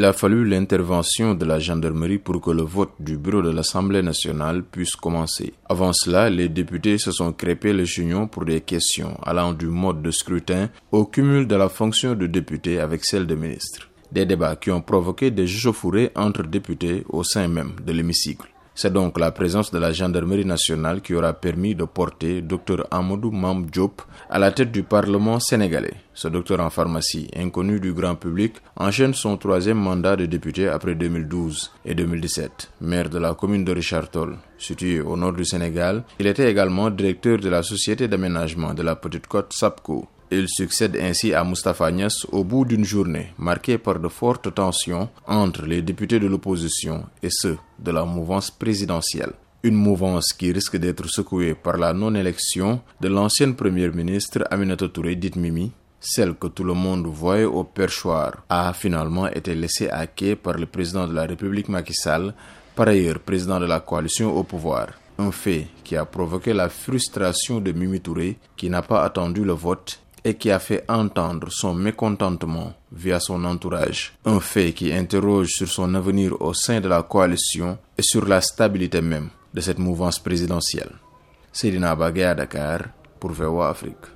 Il a fallu l'intervention de la gendarmerie pour que le vote du bureau de l'Assemblée nationale puisse commencer. Avant cela, les députés se sont crépés le chignon pour des questions allant du mode de scrutin au cumul de la fonction de député avec celle de ministre. Des débats qui ont provoqué des chauffourées entre députés au sein même de l'hémicycle. C'est donc la présence de la gendarmerie nationale qui aura permis de porter Dr Amadou Mam Diop à la tête du Parlement sénégalais. Ce docteur en pharmacie, inconnu du grand public, enchaîne son troisième mandat de député après 2012 et 2017. Maire de la commune de Richard située au nord du Sénégal, il était également directeur de la société d'aménagement de la Petite Côte SAPCO il succède ainsi à Mustafa Nias au bout d'une journée marquée par de fortes tensions entre les députés de l'opposition et ceux de la mouvance présidentielle. Une mouvance qui risque d'être secouée par la non-élection de l'ancienne première ministre Aminata Touré dite Mimi, celle que tout le monde voyait au perchoir, a finalement été laissée à quai par le président de la République Macky Sall, par ailleurs président de la coalition au pouvoir. Un fait qui a provoqué la frustration de Mimi Touré, qui n'a pas attendu le vote et qui a fait entendre son mécontentement via son entourage. Un fait qui interroge sur son avenir au sein de la coalition et sur la stabilité même de cette mouvance présidentielle. Bagay à Dakar pour VOA Afrique.